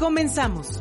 Comenzamos.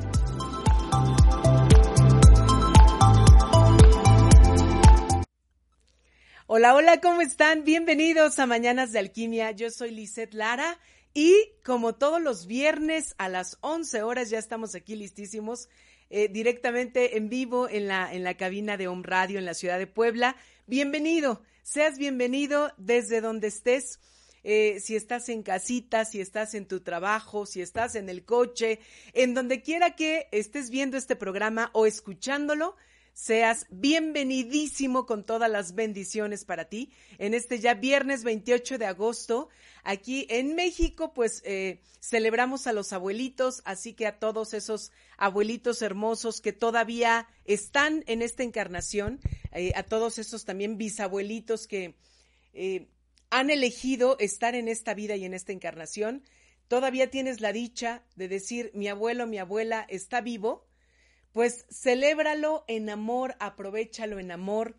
Hola, hola, ¿cómo están? Bienvenidos a Mañanas de Alquimia. Yo soy Lisette Lara y como todos los viernes a las 11 horas ya estamos aquí listísimos eh, directamente en vivo en la, en la cabina de Home Radio en la ciudad de Puebla. Bienvenido, seas bienvenido desde donde estés. Eh, si estás en casita, si estás en tu trabajo, si estás en el coche, en donde quiera que estés viendo este programa o escuchándolo, seas bienvenidísimo con todas las bendiciones para ti en este ya viernes 28 de agosto. Aquí en México, pues eh, celebramos a los abuelitos, así que a todos esos abuelitos hermosos que todavía están en esta encarnación, eh, a todos esos también bisabuelitos que han elegido estar en esta vida y en esta encarnación, todavía tienes la dicha de decir mi abuelo, mi abuela está vivo, pues celébralo en amor, aprovechalo en amor.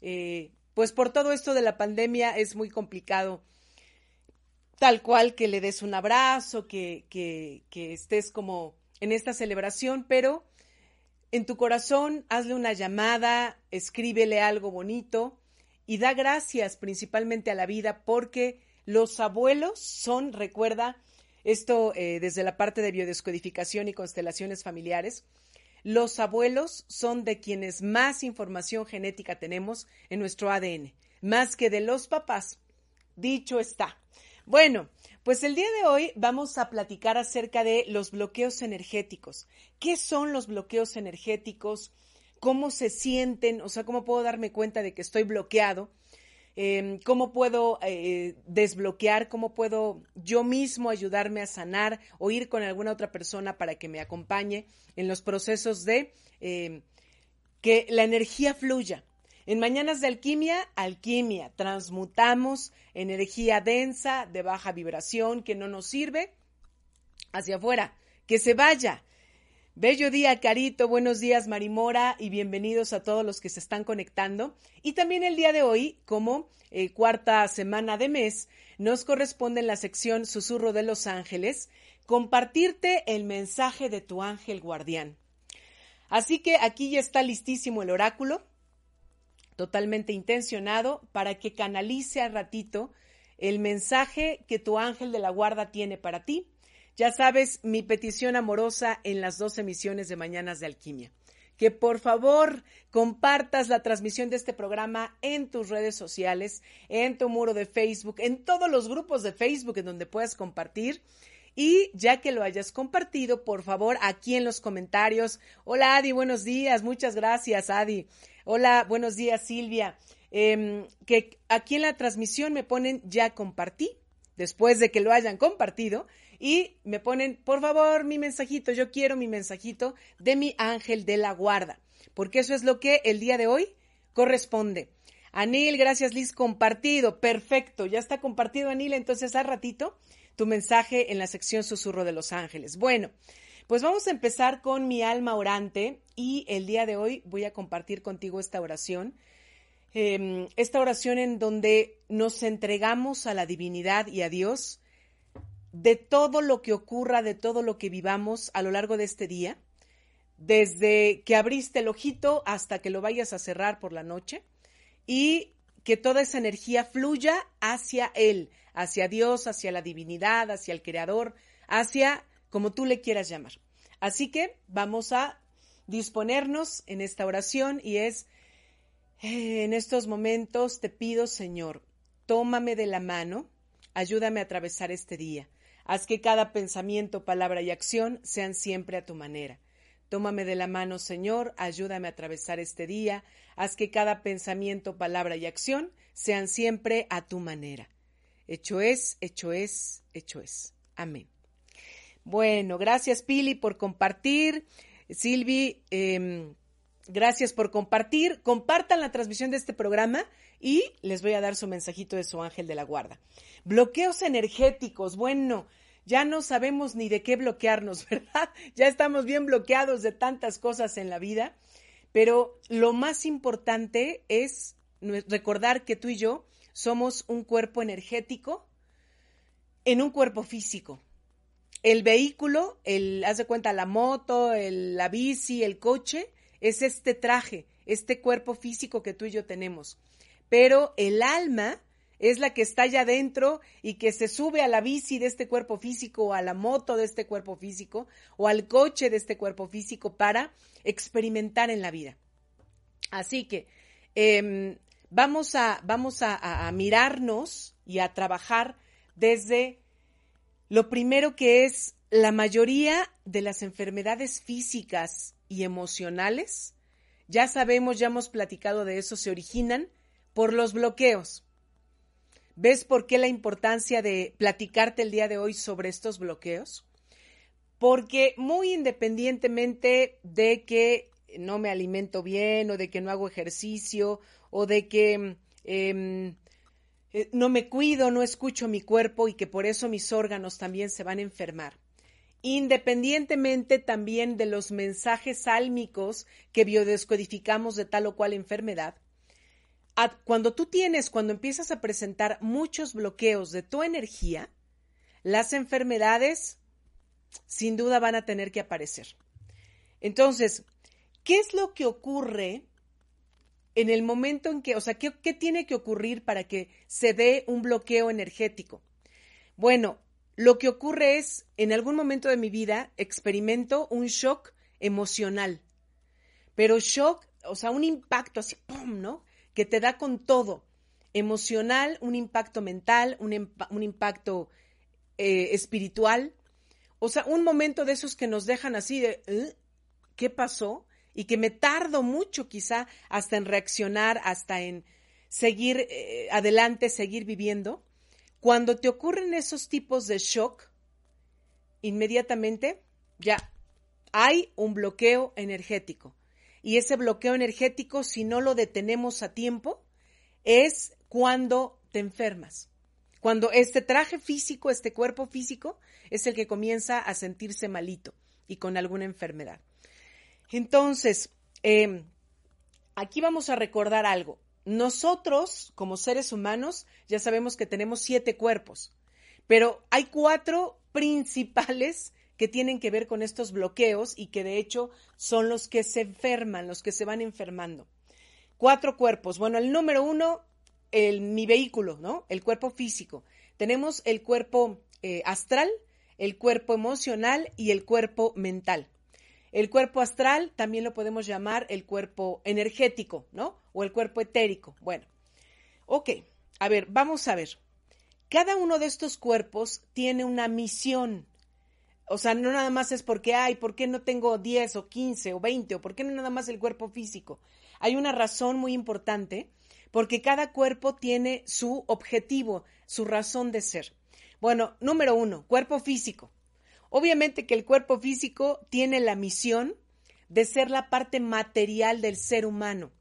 Eh, pues por todo esto de la pandemia es muy complicado tal cual que le des un abrazo, que, que, que estés como en esta celebración, pero en tu corazón hazle una llamada, escríbele algo bonito, y da gracias principalmente a la vida porque los abuelos son, recuerda, esto eh, desde la parte de biodescodificación y constelaciones familiares, los abuelos son de quienes más información genética tenemos en nuestro ADN, más que de los papás. Dicho está. Bueno, pues el día de hoy vamos a platicar acerca de los bloqueos energéticos. ¿Qué son los bloqueos energéticos? Cómo se sienten, o sea, cómo puedo darme cuenta de que estoy bloqueado, em, cómo puedo eh, desbloquear, cómo puedo yo mismo ayudarme a sanar o ir con alguna otra persona para que me acompañe en los procesos de em, que la energía fluya. En Mañanas de Alquimia, alquimia, transmutamos energía densa, de baja vibración, que no nos sirve, hacia afuera, que se vaya, Bello día, Carito. Buenos días, Marimora, y bienvenidos a todos los que se están conectando. Y también el día de hoy, como eh, cuarta semana de mes, nos corresponde en la sección Susurro de los Ángeles compartirte el mensaje de tu ángel guardián. Así que aquí ya está listísimo el oráculo, totalmente intencionado para que canalice al ratito el mensaje que tu ángel de la guarda tiene para ti ya sabes, mi petición amorosa en las dos emisiones de Mañanas de Alquimia. Que por favor compartas la transmisión de este programa en tus redes sociales, en tu muro de Facebook, en todos los grupos de Facebook en donde puedas compartir Y ya que lo hayas compartido, por favor, aquí en los comentarios. Hola Adi, buenos días. Muchas gracias, Adi. Hola, buenos días, Silvia. Em, que aquí en la transmisión me ponen ya compartí, después de que lo hayan compartido, y me ponen, por favor, mi mensajito, yo quiero mi mensajito de mi ángel de la guarda, porque eso es lo que el día de hoy corresponde. Anil, gracias Liz, compartido, perfecto, ya está compartido Anil, entonces a ratito tu mensaje en la sección Susurro de los Ángeles. Bueno, pues vamos a empezar con mi alma orante y el día de hoy voy a compartir contigo esta oración Em, esta oración en donde nos entregamos a la divinidad y a Dios de todo lo que ocurra, de todo lo que vivamos a lo largo de este día, desde que abriste el ojito hasta que lo vayas a cerrar por la noche, y que toda esa energía fluya hacia Él, hacia Dios, hacia la divinidad, hacia el Creador, hacia como tú le quieras llamar. Así que vamos a disponernos en esta oración y es en estos momentos te pido, Señor, tómame de la mano, ayúdame a atravesar este día. Haz que cada pensamiento, palabra y acción sean siempre a tu manera. Tómame de la mano, Señor, ayúdame a atravesar este día. Haz que cada pensamiento, palabra y acción sean siempre a tu manera. Hecho es, hecho es, hecho es. Amén. Bueno, gracias Pili por compartir. Silvi, eh, Gracias por compartir. Compartan la transmisión de este programa y les voy a dar su mensajito de su ángel de la guarda. Bloqueos energéticos. Bueno, ya no sabemos ni de qué bloquearnos, ¿verdad? Ya estamos bien bloqueados de tantas cosas en la vida. Pero lo más importante es recordar que tú y yo somos un cuerpo energético en un cuerpo físico. El vehículo, el, haz de cuenta, la moto, el, la bici, el coche, es este traje, este cuerpo físico que tú y yo tenemos. Pero el alma es la que está allá adentro y que se sube a la bici de este cuerpo físico o a la moto de este cuerpo físico o al coche de este cuerpo físico para experimentar en la vida. Así que em, vamos, a, vamos a mirarnos y a trabajar desde lo primero que es la mayoría de las enfermedades físicas y emocionales, ya sabemos, ya hemos platicado de eso, se originan por los bloqueos. ¿Ves por qué la importancia de platicarte el día de hoy sobre estos bloqueos? Porque muy independientemente de que no me alimento bien o de que no hago ejercicio o de que em, eh, no me cuido, no escucho mi cuerpo y que por eso mis órganos también se van a enfermar independientemente también de los mensajes sálmicos que biodescodificamos de tal o cual enfermedad, cuando tú tienes, cuando empiezas a presentar muchos bloqueos de tu energía, las enfermedades sin duda van a tener que aparecer. Entonces, ¿qué es lo que ocurre en el momento en que, o sea, qué, tiene que ocurrir para que se dé un bloqueo energético? Bueno, lo que ocurre es, en algún momento de mi vida, experimento un shock emocional, pero shock, o sea, un impacto así, ¡pum!, ¿no? Que te da con todo. Emocional, un impacto mental, un, impacto eh, espiritual. O sea, un momento de esos que nos dejan así de, ¿eh? ¿qué pasó? Y que me tardo mucho quizá hasta en reaccionar, hasta en seguir eh, adelante, seguir viviendo. Cuando te ocurren esos tipos de shock, inmediatamente ya hay un bloqueo energético. Y ese bloqueo energético, si no lo detenemos a tiempo, es cuando te enfermas. Cuando este traje físico, este cuerpo físico, es el que comienza a sentirse malito y con alguna enfermedad. Entonces, em, aquí vamos a recordar algo. Nosotros, como seres humanos, ya sabemos que tenemos siete cuerpos, pero hay cuatro principales que tienen que ver con estos bloqueos y que de hecho son los que se enferman, los que se van enfermando. Cuatro cuerpos. Bueno, el número uno, el, mi vehículo, ¿no? El cuerpo físico. Tenemos el cuerpo eh, astral, el cuerpo emocional y el cuerpo mental. El cuerpo astral también lo podemos llamar el cuerpo energético, ¿no? O el cuerpo etérico. Bueno, ok, a ver, vamos a ver. Cada uno de estos cuerpos tiene una misión, o sea, no nada más es porque, ay, ¿por qué no tengo 10 o 15 o 20 o por qué no nada más el cuerpo físico? Hay una razón muy importante porque cada cuerpo tiene su objetivo, su razón de ser. Bueno, número uno, cuerpo físico. Obviamente que el cuerpo físico tiene la misión de ser la parte material del ser humano.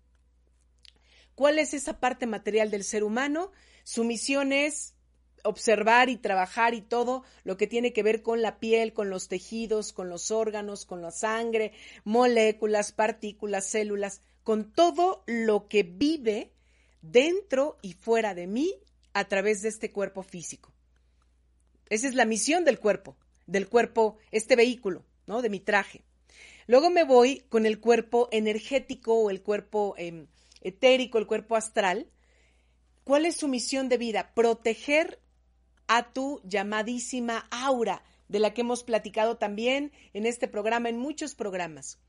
¿Cuál es esa parte material del ser humano? Su misión es observar y trabajar y todo lo que tiene que ver con la piel, con los tejidos, con los órganos, con la sangre, moléculas, partículas, células, con todo lo que vive dentro y fuera de mí a través de este cuerpo físico. Esa es la misión del cuerpo, del cuerpo, este vehículo, ¿no? De mi traje. Luego me voy con el cuerpo energético o el cuerpo em, etérico, el cuerpo astral. ¿Cuál es su misión de vida? Proteger a tu llamadísima aura, de la que hemos platicado también en este programa, en muchos programas.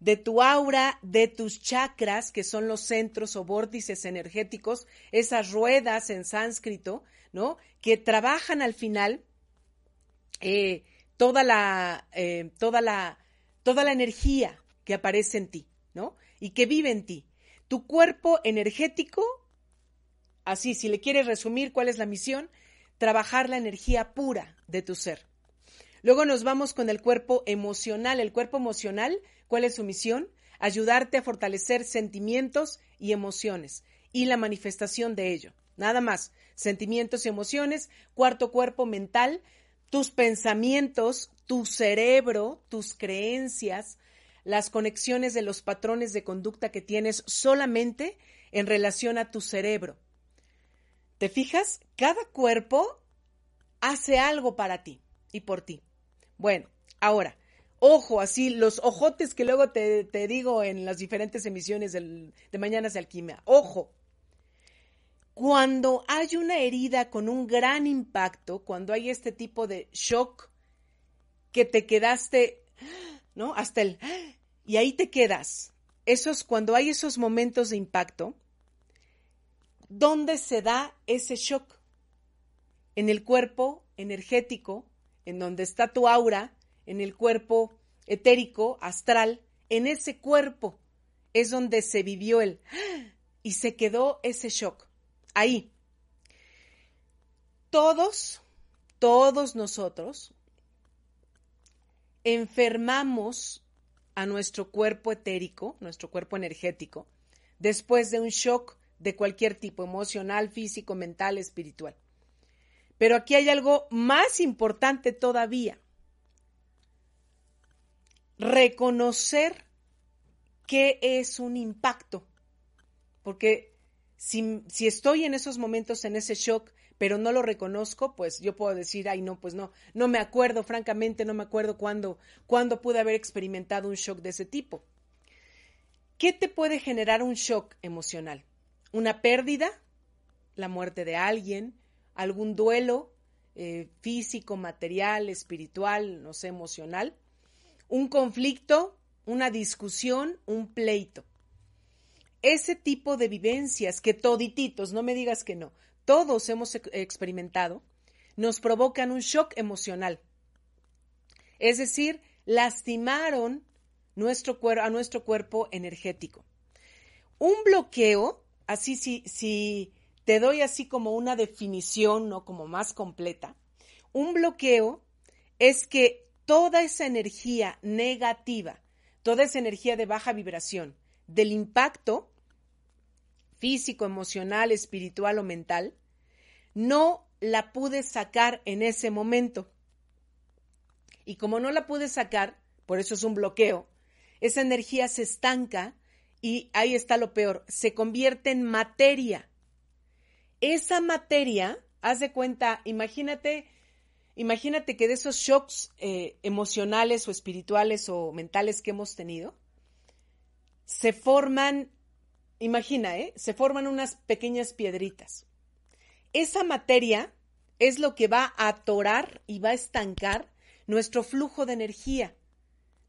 De tu aura, de tus chakras, que son los centros o vórtices energéticos, esas ruedas en sánscrito, ¿no? Que trabajan al final eh, toda la, eh, toda la, toda la energía que aparece en ti, ¿no? Y que vive en ti. Tu cuerpo energético, así, si le quieres resumir cuál es la misión, trabajar la energía pura de tu ser. Luego nos vamos con el cuerpo emocional. El cuerpo emocional, ¿cuál es su misión? Ayudarte a fortalecer sentimientos y emociones y la manifestación de ello. Nada más, sentimientos y emociones. Cuarto cuerpo mental, tus pensamientos, tu cerebro, tus creencias, las conexiones de los patrones de conducta que tienes solamente en relación a tu cerebro. ¿Te fijas? Cada cuerpo hace algo para ti y por ti. Bueno, ahora, ojo, así, los ojotes que luego te, digo en las diferentes emisiones de Mañanas de Alquimia. Ojo, cuando hay una herida con un gran impacto, cuando hay este tipo de shock que te quedaste, ¿no? Hasta el... Y ahí te quedas. Esos, cuando hay esos momentos de impacto, ¿Dónde se da ese shock? En el cuerpo energético, en donde está tu aura, en el cuerpo etérico, astral, en ese cuerpo es donde se vivió el y se quedó ese shock. Ahí. Todos, todos nosotros enfermamos a nuestro cuerpo etérico, nuestro cuerpo energético, después de un shock de cualquier tipo, emocional, físico, mental, espiritual. Pero aquí hay algo más importante todavía. Reconocer qué es un impacto. Porque si, si, estoy en esos momentos, en ese shock, pero no lo reconozco, pues yo puedo decir, ay, no, pues no, no me acuerdo, francamente, no me acuerdo cuándo, cuándo pude haber experimentado un shock de ese tipo. ¿Qué te puede generar un shock emocional? Una pérdida, la muerte de alguien, algún duelo eh, físico, material, espiritual, no sé, emocional, un conflicto, una discusión, un pleito. Ese tipo de vivencias que todititos, no me digas que no, todos hemos experimentado, nos provocan un shock emocional. Es decir, lastimaron nuestro a nuestro cuerpo energético. Un bloqueo así si, si te doy así como una definición, ¿no? Como más completa, un bloqueo es que toda esa energía negativa, toda esa energía de baja vibración, del impacto físico, emocional, espiritual o mental, no la pude sacar en ese momento. Y como no la pude sacar, por eso es un bloqueo, esa energía se estanca y ahí está lo peor, se convierte en materia. Esa materia, haz de cuenta, imagínate, imagínate que de esos shocks eh, emocionales o espirituales o mentales que hemos tenido, se forman, imagina, ¿eh? se forman unas pequeñas piedritas. Esa materia es lo que va a atorar y va a estancar nuestro flujo de energía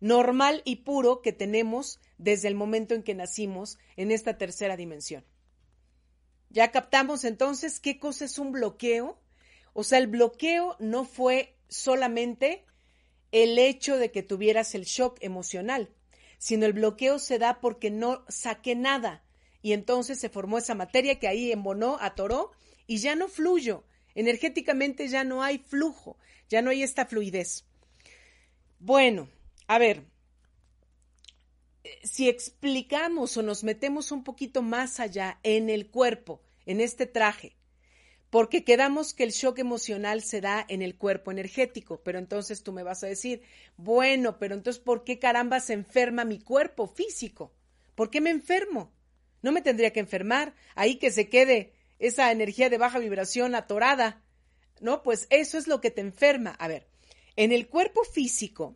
normal y puro que tenemos desde el momento en que nacimos en esta tercera dimensión. Ya captamos entonces qué cosa es un bloqueo. O sea, el bloqueo no fue solamente el hecho de que tuvieras el shock emocional, sino el bloqueo se da porque no saqué nada y entonces se formó esa materia que ahí embonó, atoró y ya no fluyo. Energéticamente ya no hay flujo, ya no hay esta fluidez. Bueno, a ver, si explicamos o nos metemos un poquito más allá en el cuerpo, en este traje, porque quedamos que el shock emocional se da en el cuerpo energético, pero entonces tú me vas a decir, bueno, pero entonces, ¿por qué caramba se enferma mi cuerpo físico? ¿Por qué me enfermo? No me tendría que enfermar, ahí que se quede esa energía de baja vibración atorada, ¿no? Pues eso es lo que te enferma. A ver, en el cuerpo físico,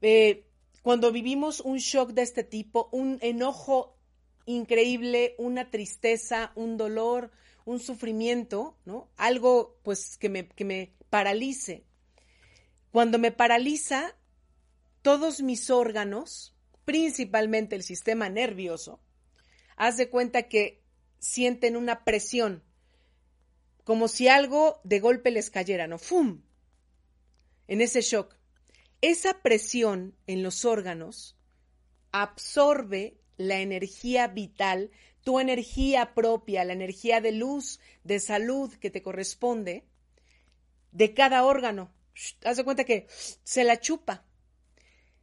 eh, cuando vivimos un shock de este tipo, un enojo increíble, una tristeza, un dolor, un sufrimiento, ¿no? Algo pues que me, que me paralice. Cuando me paraliza, todos mis órganos, principalmente el sistema nervioso, haz de cuenta que sienten una presión, como si algo de golpe les cayera, ¿no? ¡Fum! En ese shock. Esa presión en los órganos absorbe la energía vital tu energía propia, la energía de luz, de salud que te corresponde, de cada órgano. Haz de cuenta que se la chupa.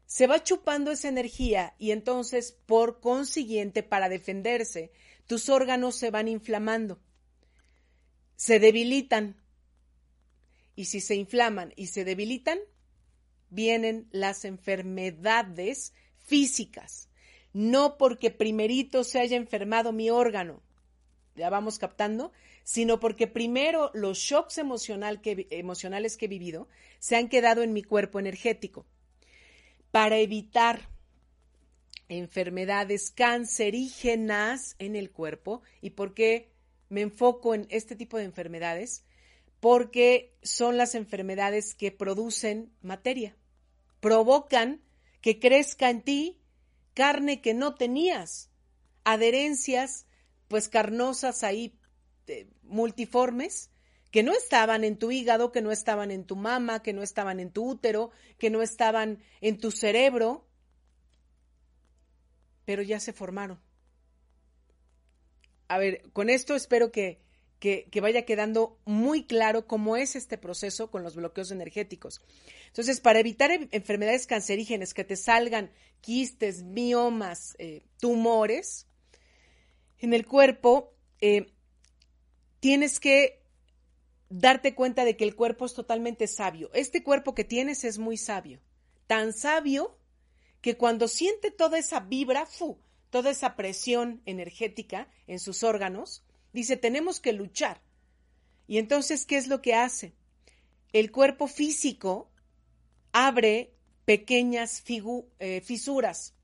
Se va chupando esa energía y entonces, por consiguiente, para defenderse, tus órganos se van inflamando, se debilitan. Y si se inflaman y se debilitan, vienen las enfermedades físicas no porque primerito se haya enfermado mi órgano, ya vamos captando, sino porque primero los shocks emocionales que he vivido se han quedado en mi cuerpo energético. Para evitar enfermedades cancerígenas en el cuerpo, ¿y por qué me enfoco en este tipo de enfermedades? Porque son las enfermedades que producen materia, provocan que crezca en ti carne que no tenías, adherencias pues carnosas ahí eh, multiformes que no estaban en tu hígado, que no estaban en tu mama, que no estaban en tu útero, que no estaban en tu cerebro, pero ya se formaron. A ver, con esto espero que, que, vaya quedando muy claro cómo es este proceso con los bloqueos energéticos. Entonces, para evitar enfermedades cancerígenas que te salgan quistes, miomas, eh, tumores en el cuerpo, eh, tienes que darte cuenta de que el cuerpo es totalmente sabio. Este cuerpo que tienes es muy sabio, tan sabio que cuando siente toda esa vibra, fu, toda esa presión energética en sus órganos, Dice, tenemos que luchar. Y entonces, ¿qué es lo que hace? El cuerpo físico abre pequeñas eh, fisuras,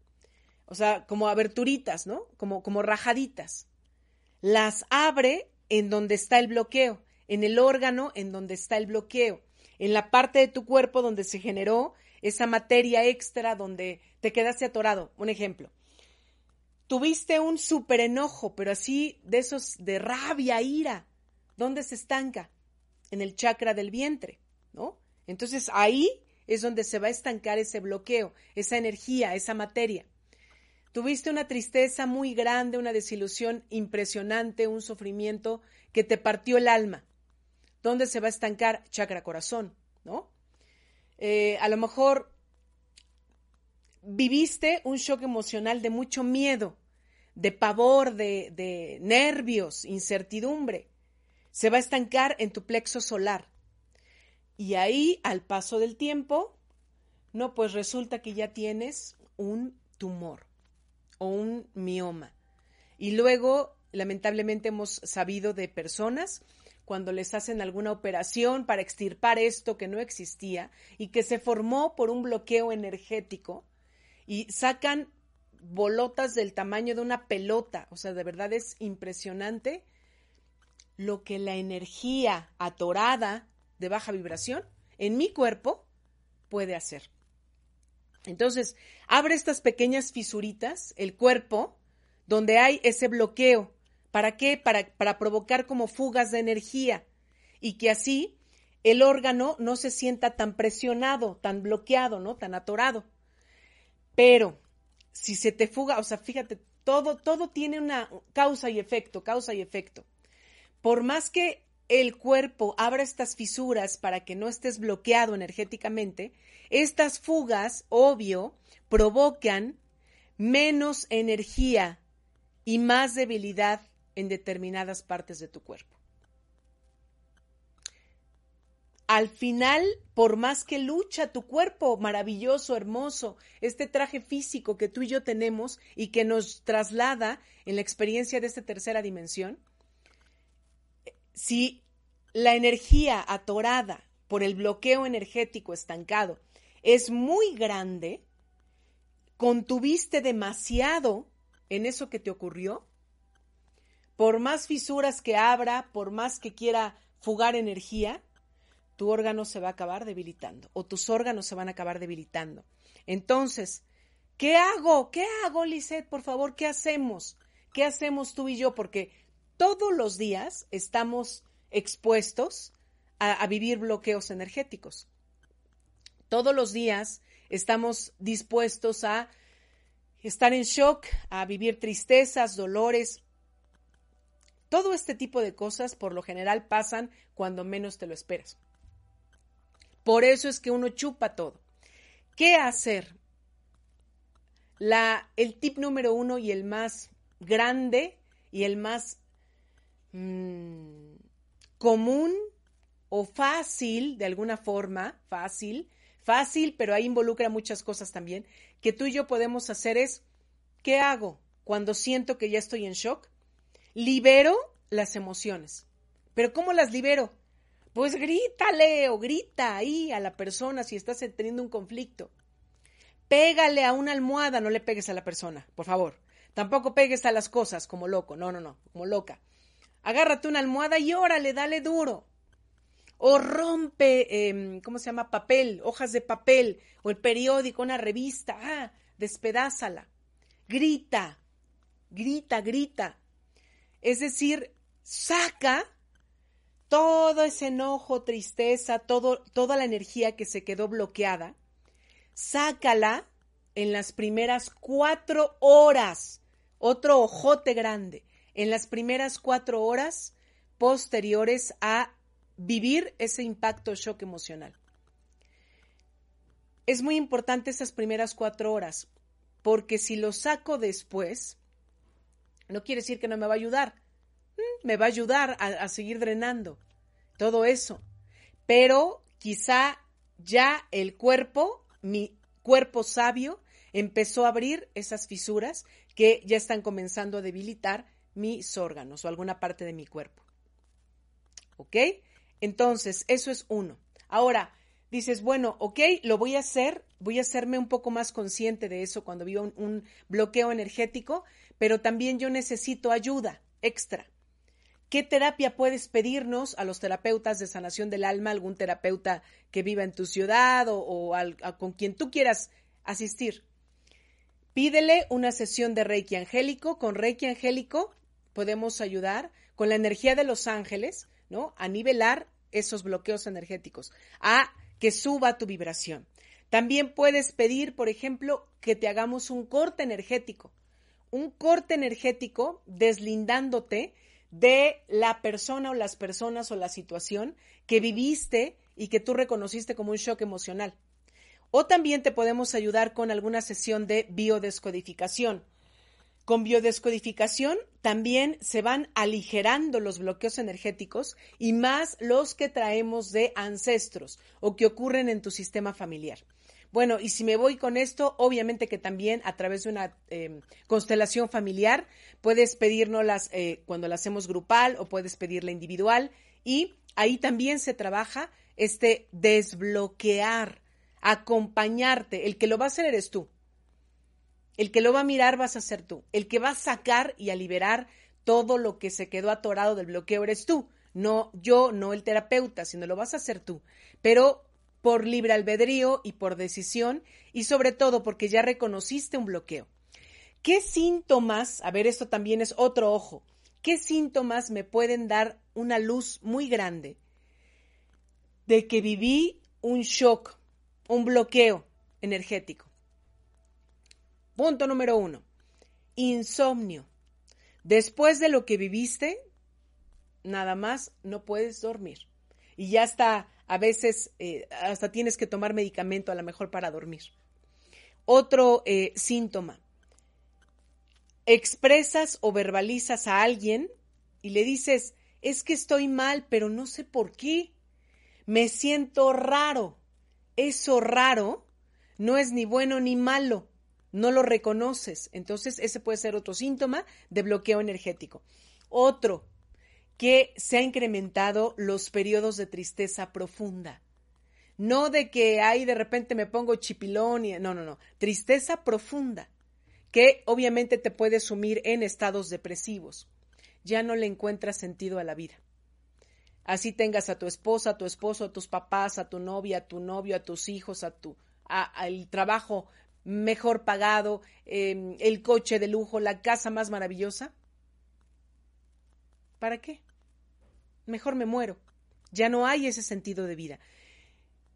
o sea, como aberturitas, ¿no? Como, como rajaditas. Las abre en donde está el bloqueo, en el órgano en donde está el bloqueo, en la parte de tu cuerpo donde se generó esa materia extra donde te quedaste atorado. Un ejemplo, Tuviste un súper enojo, pero así de esos de rabia, ira. ¿Dónde se estanca? En el chakra del vientre, ¿no? Entonces ahí es donde se va a estancar ese bloqueo, esa energía, esa materia. Tuviste una tristeza muy grande, una desilusión impresionante, un sufrimiento que te partió el alma. ¿Dónde se va a estancar? Chakra corazón, ¿no? Eh, a lo mejor viviste un shock emocional de mucho miedo, de pavor, de, nervios, incertidumbre. Se va a estancar en tu plexo solar. Y ahí, al paso del tiempo, no, pues resulta que ya tienes un tumor o un mioma. Y luego, lamentablemente, hemos sabido de personas cuando les hacen alguna operación para extirpar esto que no existía y que se formó por un bloqueo energético, y sacan bolotas del tamaño de una pelota. O sea, de verdad es impresionante lo que la energía atorada de baja vibración en mi cuerpo puede hacer. Entonces, abre estas pequeñas fisuritas, el cuerpo, donde hay ese bloqueo. ¿Para qué? Para, para provocar como fugas de energía y que así el órgano no se sienta tan presionado, tan bloqueado, ¿no? Tan atorado. Pero si se te fuga, o sea, fíjate, todo, todo tiene una causa y efecto, causa y efecto. Por más que el cuerpo abra estas fisuras para que no estés bloqueado energéticamente, estas fugas, obvio, provocan menos energía y más debilidad en determinadas partes de tu cuerpo. Al final, por más que lucha tu cuerpo maravilloso, hermoso, este traje físico que tú y yo tenemos y que nos traslada en la experiencia de esta tercera dimensión, si la energía atorada por el bloqueo energético estancado es muy grande, contuviste demasiado en eso que te ocurrió, por más fisuras que abra, por más que quiera fugar energía, tu órgano se va a acabar debilitando o tus órganos se van a acabar debilitando. Entonces, ¿qué hago? ¿Qué hago, Lisette? Por favor, ¿qué hacemos? ¿Qué hacemos tú y yo? Porque todos los días estamos expuestos a, a vivir bloqueos energéticos. Todos los días estamos dispuestos a estar en shock, a vivir tristezas, dolores. Todo este tipo de cosas por lo general pasan cuando menos te lo esperas. Por eso es que uno chupa todo. ¿Qué hacer? La, el tip número uno y el más grande y el más mmm, común o fácil, de alguna forma, fácil, fácil, pero ahí involucra muchas cosas también, que tú y yo podemos hacer es, ¿qué hago cuando siento que ya estoy en shock? Libero las emociones. ¿Pero cómo las libero? Pues grítale o grita ahí a la persona si estás teniendo un conflicto. Pégale a una almohada, no le pegues a la persona, por favor. Tampoco pegues a las cosas como loco, no, no, no, como loca. Agárrate una almohada y órale, dale duro. O rompe, eh, ¿cómo se llama? Papel, hojas de papel, o el periódico, una revista, ah, despedázala. Grita, grita, grita. Es decir, saca todo ese enojo, tristeza, todo, toda la energía que se quedó bloqueada, sácala en las primeras cuatro horas. Otro ojote grande. En las primeras cuatro horas posteriores a vivir ese impacto shock emocional. Es muy importante esas primeras cuatro horas, porque si lo saco después, no quiere decir que no me va a ayudar me va a ayudar a, seguir drenando todo eso. Pero quizá ya el cuerpo, mi cuerpo sabio, empezó a abrir esas fisuras que ya están comenzando a debilitar mis órganos o alguna parte de mi cuerpo. ¿Ok? Entonces, eso es uno. Ahora, dices, bueno, ok, lo voy a hacer, voy a hacerme un poco más consciente de eso cuando vivo un, un bloqueo energético, pero también yo necesito ayuda extra. ¿Qué terapia puedes pedirnos a los terapeutas de sanación del alma, algún terapeuta que viva en tu ciudad o, con quien tú quieras asistir? Pídele una sesión de Reiki angélico. Con Reiki angélico podemos ayudar con la energía de los ángeles, ¿no? A nivelar esos bloqueos energéticos, a que suba tu vibración. También puedes pedir, por ejemplo, que te hagamos un corte energético. Un corte energético deslindándote de la persona o las personas o la situación que viviste y que tú reconociste como un shock emocional. O también te podemos ayudar con alguna sesión de biodescodificación. Con biodescodificación también se van aligerando los bloqueos energéticos y más los que traemos de ancestros o que ocurren en tu sistema familiar. Bueno, y si me voy con esto, obviamente que también a través de una eh, constelación familiar puedes pedirnos eh, cuando la hacemos grupal o puedes pedirla individual y ahí también se trabaja este desbloquear, acompañarte. El que lo va a hacer eres tú. El que lo va a mirar vas a ser tú. El que va a sacar y a liberar todo lo que se quedó atorado del bloqueo eres tú. No yo, no el terapeuta, sino lo vas a hacer tú. Pero por libre albedrío y por decisión y sobre todo porque ya reconociste un bloqueo. ¿Qué síntomas, a ver, esto también es otro ojo, qué síntomas me pueden dar una luz muy grande de que viví un shock, un bloqueo energético. Punto número uno, insomnio. Después de lo que viviste, nada más no puedes dormir. Y ya está, a veces eh, hasta tienes que tomar medicamento a lo mejor para dormir. Otro eh, síntoma, expresas o verbalizas a alguien y le dices, es que estoy mal, pero no sé por qué. Me siento raro. Eso raro no es ni bueno ni malo. No lo reconoces. Entonces, ese puede ser otro síntoma de bloqueo energético. Otro, que se ha incrementado los periodos de tristeza profunda. No de que ahí de repente me pongo chipilón y no, no, no, tristeza profunda, que obviamente te puede sumir en estados depresivos. Ya no le encuentras sentido a la vida. Así tengas a tu esposa, a tu esposo, a tus papás, a tu novia, a tu novio, a tus hijos, a tu al trabajo mejor pagado, em, el coche de lujo, la casa más maravillosa. ¿Para qué? Mejor me muero. Ya no hay ese sentido de vida.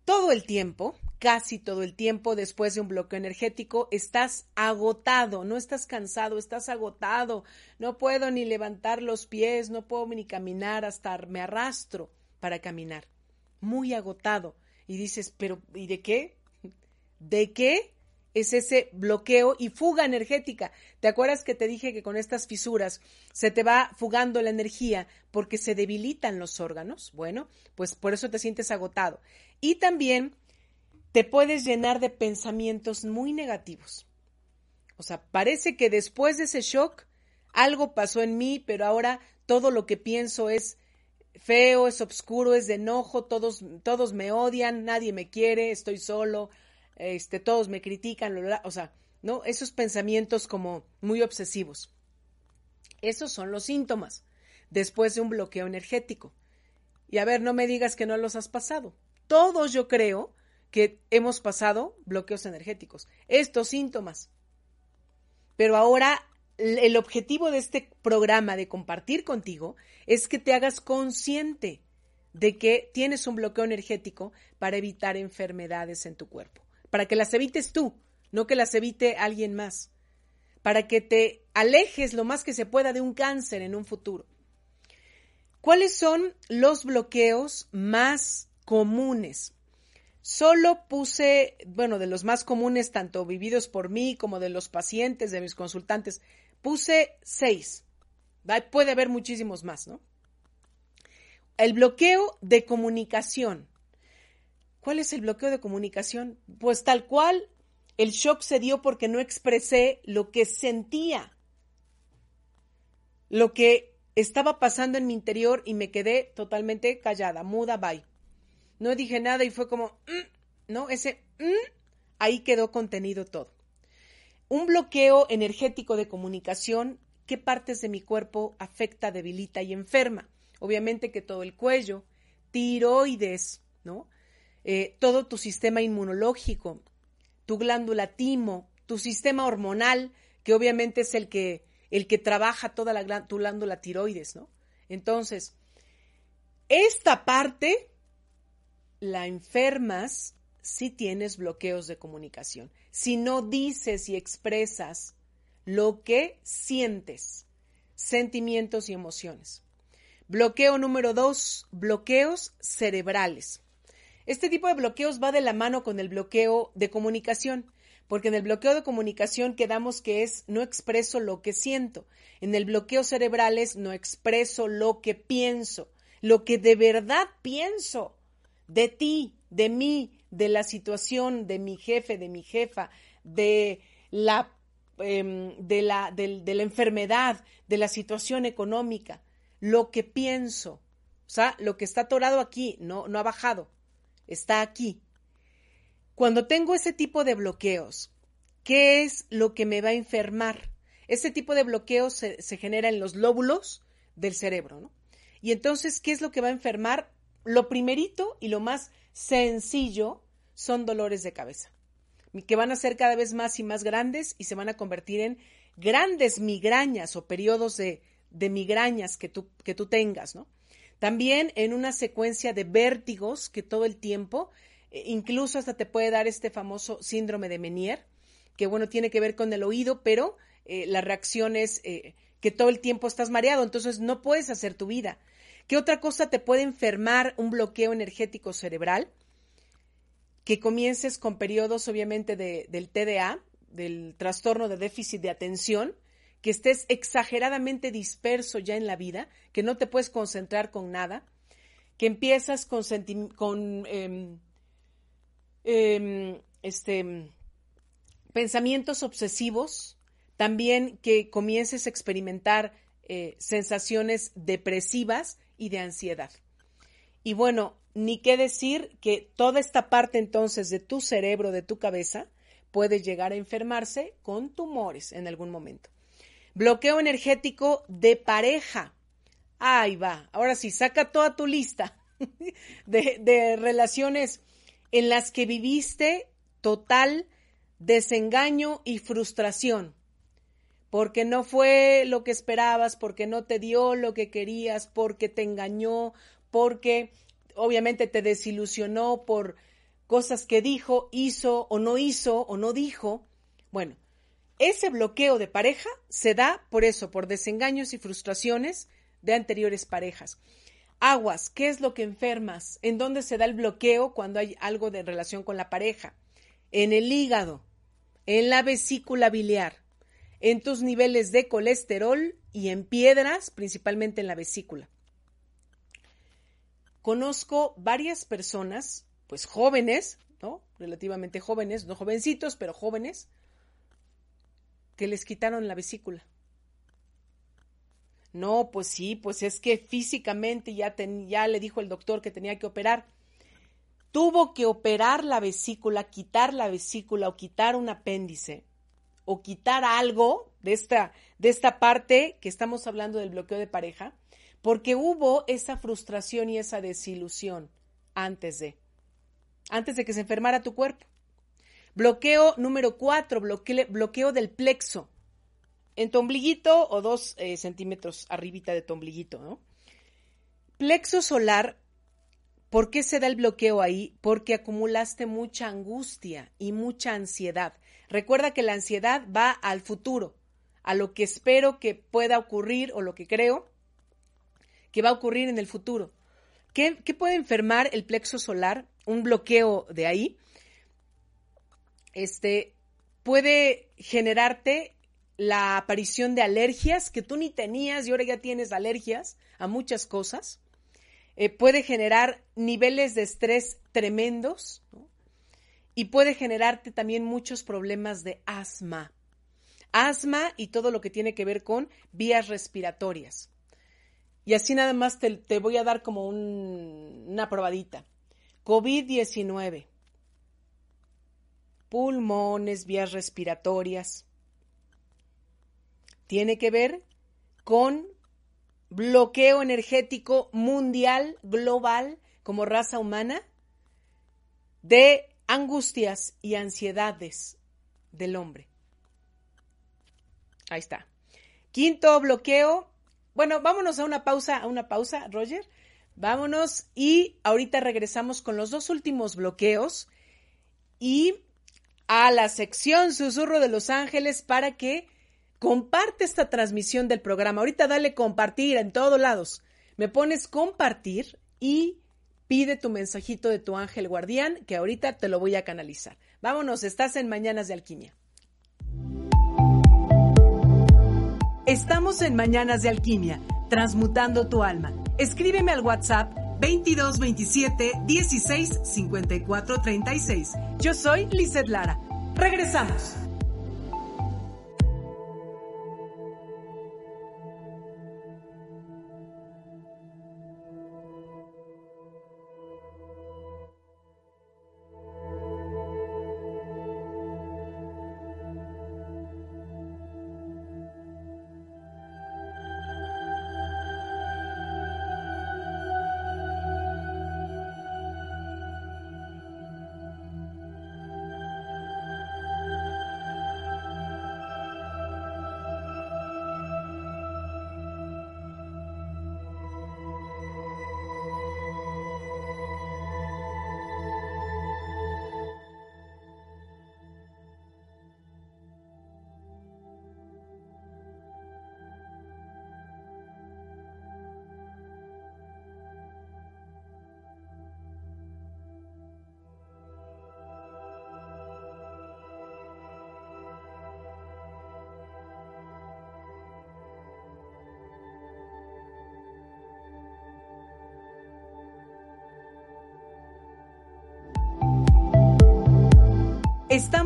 Todo el tiempo, casi todo el tiempo después de un bloqueo energético, estás agotado, no estás cansado, estás agotado. No puedo ni levantar los pies, no puedo ni caminar, hasta me arrastro para caminar. Muy agotado. Y dices, pero ¿y de qué? ¿De qué? Es ese bloqueo y fuga energética. ¿Te acuerdas que te dije que con estas fisuras se te va fugando la energía porque se debilitan los órganos? Bueno, pues por eso te sientes agotado. Y también te puedes llenar de pensamientos muy negativos. O sea, parece que después de ese shock algo pasó en mí, pero ahora todo lo que pienso es feo, es oscuro, es de enojo, todos, todos me odian, nadie me quiere, estoy solo, este, todos me critican, o sea, ¿no? Esos pensamientos como muy obsesivos. Esos son los síntomas después de un bloqueo energético. Y a ver, no me digas que no los has pasado. Todos yo creo que hemos pasado bloqueos energéticos, estos síntomas. Pero ahora el objetivo de este programa de compartir contigo es que te hagas consciente de que tienes un bloqueo energético para evitar enfermedades en tu cuerpo para que las evites tú, no que las evite alguien más, para que te alejes lo más que se pueda de un cáncer en un futuro. ¿Cuáles son los bloqueos más comunes? Solo puse, bueno, de los más comunes, tanto vividos por mí como de los pacientes, de mis consultantes, puse seis. Puede haber muchísimos más, ¿no? El bloqueo de comunicación. ¿Cuál es el bloqueo de comunicación? Pues tal cual, el shock se dio porque no expresé lo que sentía, lo que estaba pasando en mi interior y me quedé totalmente callada, muda, bye. No dije nada y fue como, mm", ¿no? Ese, mm", ahí quedó contenido todo. Un bloqueo energético de comunicación, ¿qué partes de mi cuerpo afecta, debilita y enferma? Obviamente que todo el cuello, tiroides, ¿no? Eh, todo tu sistema inmunológico, tu glándula timo, tu sistema hormonal, que obviamente es el que, el que trabaja toda la tu glándula tiroides, ¿no? Entonces, esta parte la enfermas si tienes bloqueos de comunicación, si no dices y expresas lo que sientes, sentimientos y emociones. Bloqueo número dos, bloqueos cerebrales. Este tipo de bloqueos va de la mano con el bloqueo de comunicación, porque en el bloqueo de comunicación quedamos que es no expreso lo que siento. En el bloqueo cerebral es no expreso lo que pienso, lo que de verdad pienso de ti, de mí, de la situación, de mi jefe, de mi jefa, de la, em, de, la, enfermedad, de la situación económica, lo que pienso. O sea, lo que está atorado aquí no, no ha bajado está aquí. Cuando tengo ese tipo de bloqueos, ¿qué es lo que me va a enfermar? Ese tipo de bloqueos se, genera en los lóbulos del cerebro, ¿no? Y entonces, ¿qué es lo que va a enfermar? Lo primerito y lo más sencillo son dolores de cabeza, que van a ser cada vez más y más grandes y se van a convertir en grandes migrañas o periodos de, migrañas que tú, que tú tengas, ¿no? También en una secuencia de vértigos que todo el tiempo, eh, incluso hasta te puede dar este famoso síndrome de Menier, que bueno, tiene que ver con el oído, pero eh, la reacción es eh, que todo el tiempo estás mareado, entonces no puedes hacer tu vida. ¿Qué otra cosa te puede enfermar un bloqueo energético cerebral? Que comiences con periodos, obviamente, de, del TDA, del trastorno de déficit de atención, que estés exageradamente disperso ya en la vida, que no te puedes concentrar con nada, que empiezas con, em, em, este, pensamientos obsesivos, también que comiences a experimentar eh, sensaciones depresivas y de ansiedad. Y bueno, ni qué decir que toda esta parte entonces de tu cerebro, de tu cabeza, puede llegar a enfermarse con tumores en algún momento. Bloqueo energético de pareja. Ahí va. Ahora sí, saca toda tu lista de, relaciones en las que viviste total desengaño y frustración porque no fue lo que esperabas, porque no te dio lo que querías, porque te engañó, porque obviamente te desilusionó por cosas que dijo, hizo o no hizo o no dijo. Bueno, ese bloqueo de pareja se da por eso, por desengaños y frustraciones de anteriores parejas. Aguas, ¿qué es lo que enfermas? ¿En dónde se da el bloqueo cuando hay algo de relación con la pareja? En el hígado, en la vesícula biliar en tus niveles de colesterol y en piedras, principalmente en la vesícula. Conozco varias personas, pues jóvenes, ¿no? Relativamente jóvenes, no jovencitos, pero jóvenes, que les quitaron la vesícula. No, pues sí, pues es que físicamente ya, ya le dijo el doctor que tenía que operar. Tuvo que operar la vesícula, quitar la vesícula o quitar un apéndice o quitar algo de esta, de esta parte que estamos hablando del bloqueo de pareja, porque hubo esa frustración y esa desilusión antes de, antes de que se enfermara tu cuerpo. Bloqueo número cuatro, bloqueo, bloqueo del plexo. En tu o dos eh, centímetros arribita de tu ¿no? Plexo solar, ¿por qué se da el bloqueo ahí? Porque acumulaste mucha angustia y mucha ansiedad. Recuerda que la ansiedad va al futuro, a lo que espero que pueda ocurrir o lo que creo que va a ocurrir en el futuro. ¿Qué, puede enfermar el plexo solar? Un bloqueo de ahí. Este puede generarte la aparición de alergias que tú ni tenías y ahora ya tienes alergias a muchas cosas. Eh, puede generar niveles de estrés tremendos. y puede generarte también muchos problemas de asma. Asma y todo lo que tiene que ver con vías respiratorias. Y así nada más te, voy a dar como una probadita. COVID-19. Pulmones, vías respiratorias. Tiene que ver con bloqueo energético mundial, global, como raza humana, de angustias y ansiedades del hombre. Ahí está. Quinto bloqueo. Bueno, vámonos a una pausa, a una pausa, Roger. Vámonos y ahorita regresamos con los dos últimos bloqueos y a la sección Susurro de los Ángeles para que comparte esta transmisión del programa. Ahorita dale compartir en todos lados. Me pones compartir y pide tu mensajito de tu ángel guardián, que ahorita te lo voy a canalizar. Vámonos, estás en Mañanas de Alquimia. Estamos en Mañanas de Alquimia, transmutando tu alma. Escríbeme al WhatsApp 2227 16 54 36. Yo soy Lizeth Lara. Regresamos.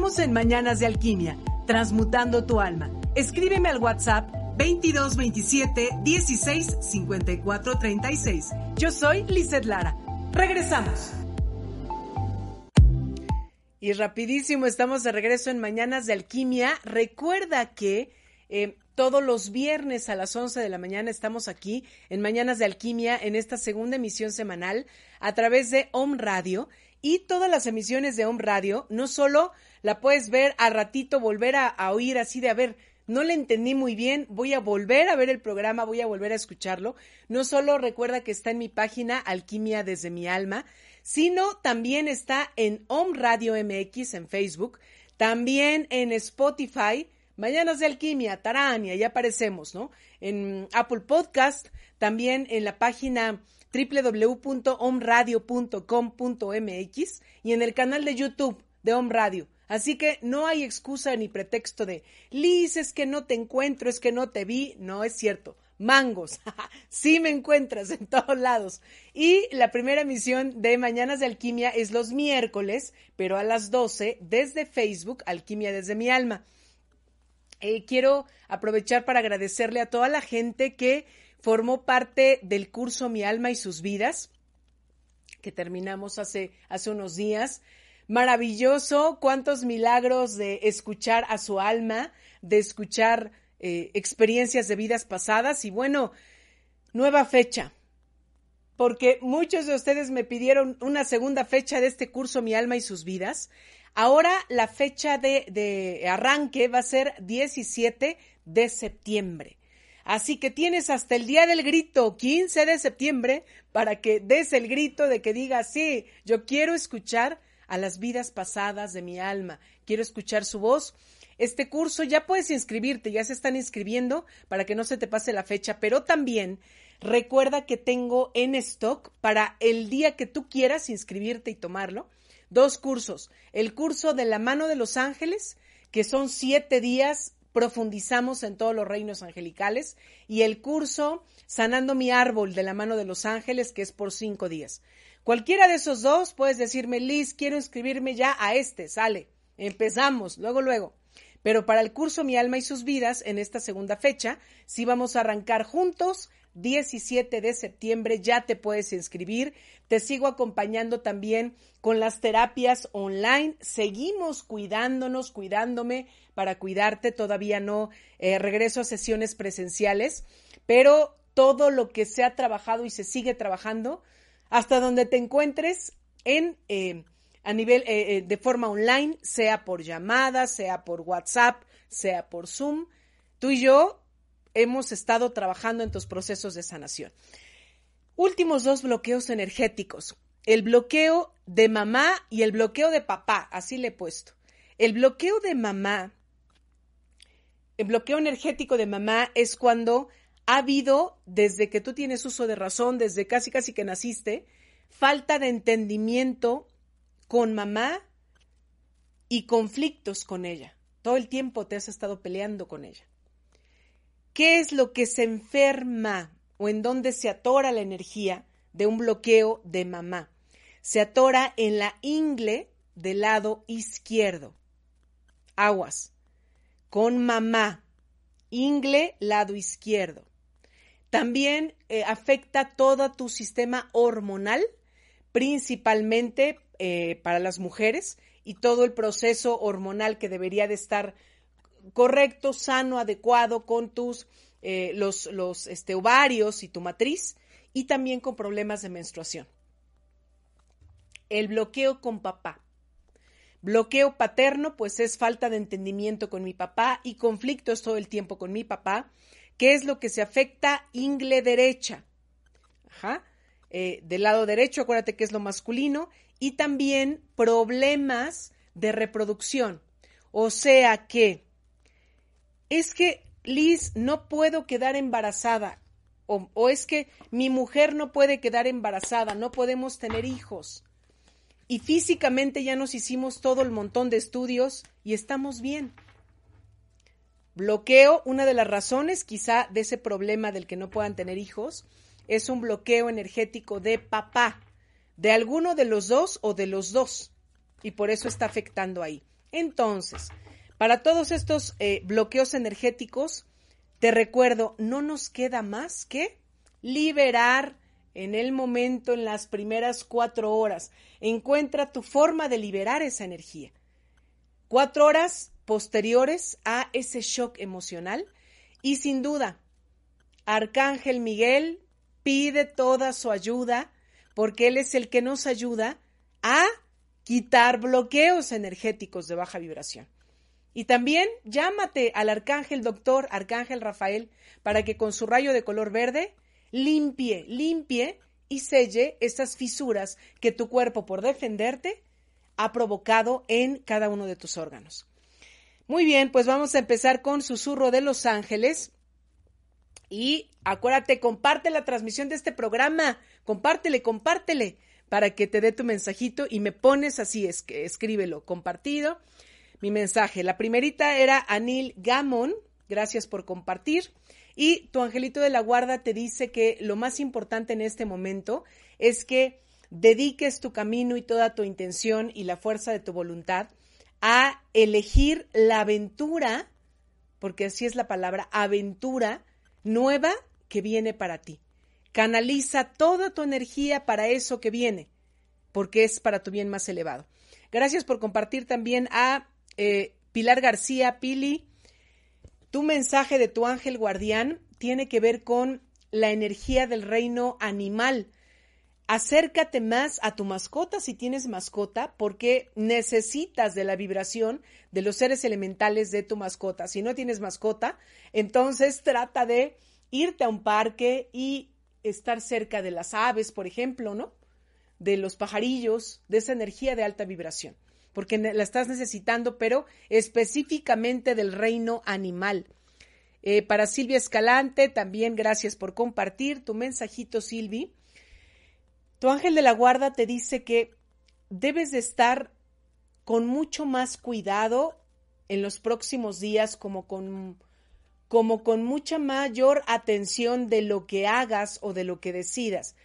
En Mañanas de Alquimia, transmutando tu alma. Escríbeme al WhatsApp 2227 16 54 36. Yo soy Lizeth Lara. Regresamos. Y rapidísimo, estamos de regreso en Mañanas de Alquimia. Recuerda que eh, todos los viernes a las 11 de la mañana estamos aquí en Mañanas de Alquimia en esta segunda emisión semanal a través de Home Radio y todas las emisiones de Home Radio, no solo la puedes ver a ratito, volver a, oír así de, a ver, no le entendí muy bien, voy a volver a ver el programa, voy a volver a escucharlo. No solo recuerda que está en mi página Alquimia desde mi alma, sino también está en Home Radio MX en Facebook, también en Spotify, Mañanas de Alquimia, Tarania, ya aparecemos, ¿no? En Apple Podcast, también en la página www.omradio.com.mx y en el canal de YouTube de Home Radio. Así que no hay excusa ni pretexto de, Liz, es que no te encuentro, es que no te vi. No es cierto. Mangos. sí me encuentras en todos lados. Y la primera emisión de Mañanas de Alquimia es los miércoles, pero a las 12 desde Facebook, Alquimia desde mi alma. Eh, quiero aprovechar para agradecerle a toda la gente que formó parte del curso Mi alma y sus vidas, que terminamos hace, hace unos días maravilloso, cuántos milagros de escuchar a su alma, de escuchar eh, experiencias de vidas pasadas y bueno, nueva fecha, porque muchos de ustedes me pidieron una segunda fecha de este curso Mi alma y sus vidas. Ahora la fecha de, de arranque va a ser 17 de septiembre. Así que tienes hasta el día del grito, 15 de septiembre, para que des el grito de que digas, sí, yo quiero escuchar a las vidas pasadas de mi alma. Quiero escuchar su voz. Este curso ya puedes inscribirte, ya se están inscribiendo para que no se te pase la fecha, pero también recuerda que tengo en stock para el día que tú quieras inscribirte y tomarlo, dos cursos. El curso de la mano de los ángeles, que son siete días profundizamos en todos los reinos angelicales y el curso Sanando mi árbol de la mano de los ángeles, que es por cinco días. Cualquiera de esos dos puedes decirme, Liz, quiero inscribirme ya a este, sale. Empezamos, luego, luego. Pero para el curso Mi alma y sus vidas, en esta segunda fecha, sí vamos a arrancar juntos. 17 de septiembre ya te puedes inscribir. Te sigo acompañando también con las terapias online. Seguimos cuidándonos, cuidándome para cuidarte. Todavía no eh, regreso a sesiones presenciales, pero todo lo que se ha trabajado y se sigue trabajando hasta donde te encuentres en eh, a nivel eh, eh, de forma online, sea por llamada, sea por WhatsApp, sea por Zoom. Tú y yo hemos estado trabajando en tus procesos de sanación. Últimos dos bloqueos energéticos. El bloqueo de mamá y el bloqueo de papá, así le he puesto. El bloqueo de mamá, el bloqueo energético de mamá es cuando ha habido, desde que tú tienes uso de razón, desde casi casi que naciste, falta de entendimiento con mamá y conflictos con ella. Todo el tiempo te has estado peleando con ella. ¿Qué es lo que se enferma o en dónde se atora la energía de un bloqueo de mamá? Se atora en la ingle del lado izquierdo. Aguas. Con mamá. Ingle, lado izquierdo. También eh, afecta todo tu sistema hormonal, principalmente eh, para las mujeres, y todo el proceso hormonal que debería de estar correcto, sano, adecuado con tus eh, los, los este, ovarios y tu matriz, y también con problemas de menstruación. El bloqueo con papá. Bloqueo paterno, pues es falta de entendimiento con mi papá y conflictos todo el tiempo con mi papá. ¿Qué es lo que se afecta? Ingle derecha. Ajá. Eh, del lado derecho, acuérdate que es lo masculino. Y también problemas de reproducción. O sea que es que, Liz, no puedo quedar embarazada. O, o es que mi mujer no puede quedar embarazada, no podemos tener hijos. Y físicamente ya nos hicimos todo el montón de estudios y estamos bien. Bloqueo, una de las razones quizá de ese problema del que no puedan tener hijos, es un bloqueo energético de papá, de alguno de los dos o de los dos, y por eso está afectando ahí. Entonces, para todos estos eh, bloqueos energéticos, te recuerdo, no nos queda más que liberar en el momento, en las primeras cuatro horas. Encuentra tu forma de liberar esa energía. Cuatro horas posteriores a ese shock emocional y sin duda, Arcángel Miguel pide toda su ayuda porque Él es el que nos ayuda a quitar bloqueos energéticos de baja vibración. Y también llámate al arcángel doctor, arcángel Rafael, para que con su rayo de color verde limpie, limpie y selle estas fisuras que tu cuerpo por defenderte ha provocado en cada uno de tus órganos. Muy bien, pues vamos a empezar con Susurro de los Ángeles. Y acuérdate, comparte la transmisión de este programa, compártele, compártele para que te dé tu mensajito y me pones así, es que escríbelo, compartido. Mi mensaje, la primerita era Anil Gamon, gracias por compartir. Y tu angelito de la guarda te dice que lo más importante en este momento es que dediques tu camino y toda tu intención y la fuerza de tu voluntad a elegir la aventura, porque así es la palabra, aventura nueva que viene para ti. Canaliza toda tu energía para eso que viene, porque es para tu bien más elevado. Gracias por compartir también a eh, Pilar García, Pili. Tu mensaje de tu ángel guardián tiene que ver con la energía del reino animal. Acércate más a tu mascota si tienes mascota porque necesitas de la vibración de los seres elementales de tu mascota. Si no tienes mascota, entonces trata de irte a un parque y estar cerca de las aves, por ejemplo, ¿no? De los pajarillos, de esa energía de alta vibración, porque la estás necesitando, pero específicamente del reino animal. Eh, para Silvia Escalante, también gracias por compartir tu mensajito, Silvi. Tu ángel de la guarda te dice que debes de estar con mucho más cuidado en los próximos días, como con como con mucha mayor atención de lo que hagas o de lo que decidas,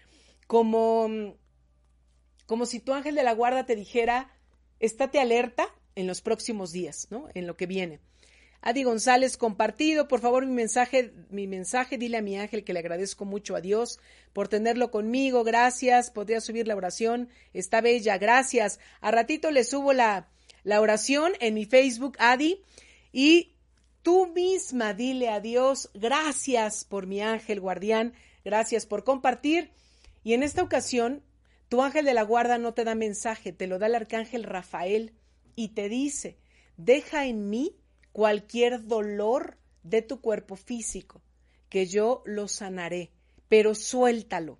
como, como si tu ángel de la guarda te dijera, estate alerta en los próximos días, ¿no? En lo que viene. Adi González, compartido, por favor, mi mensaje, mi mensaje, dile a mi ángel que le agradezco mucho a Dios por tenerlo conmigo, gracias, podría subir la oración, está bella, gracias. A ratito le subo la, la oración en mi Facebook, Adi, y Tú misma dile a Dios, gracias por mi ángel guardián, gracias por compartir. Y en esta ocasión, tu ángel de la guarda no te da mensaje, te lo da el arcángel Rafael y te dice, deja en mí cualquier dolor de tu cuerpo físico, que yo lo sanaré, pero suéltalo.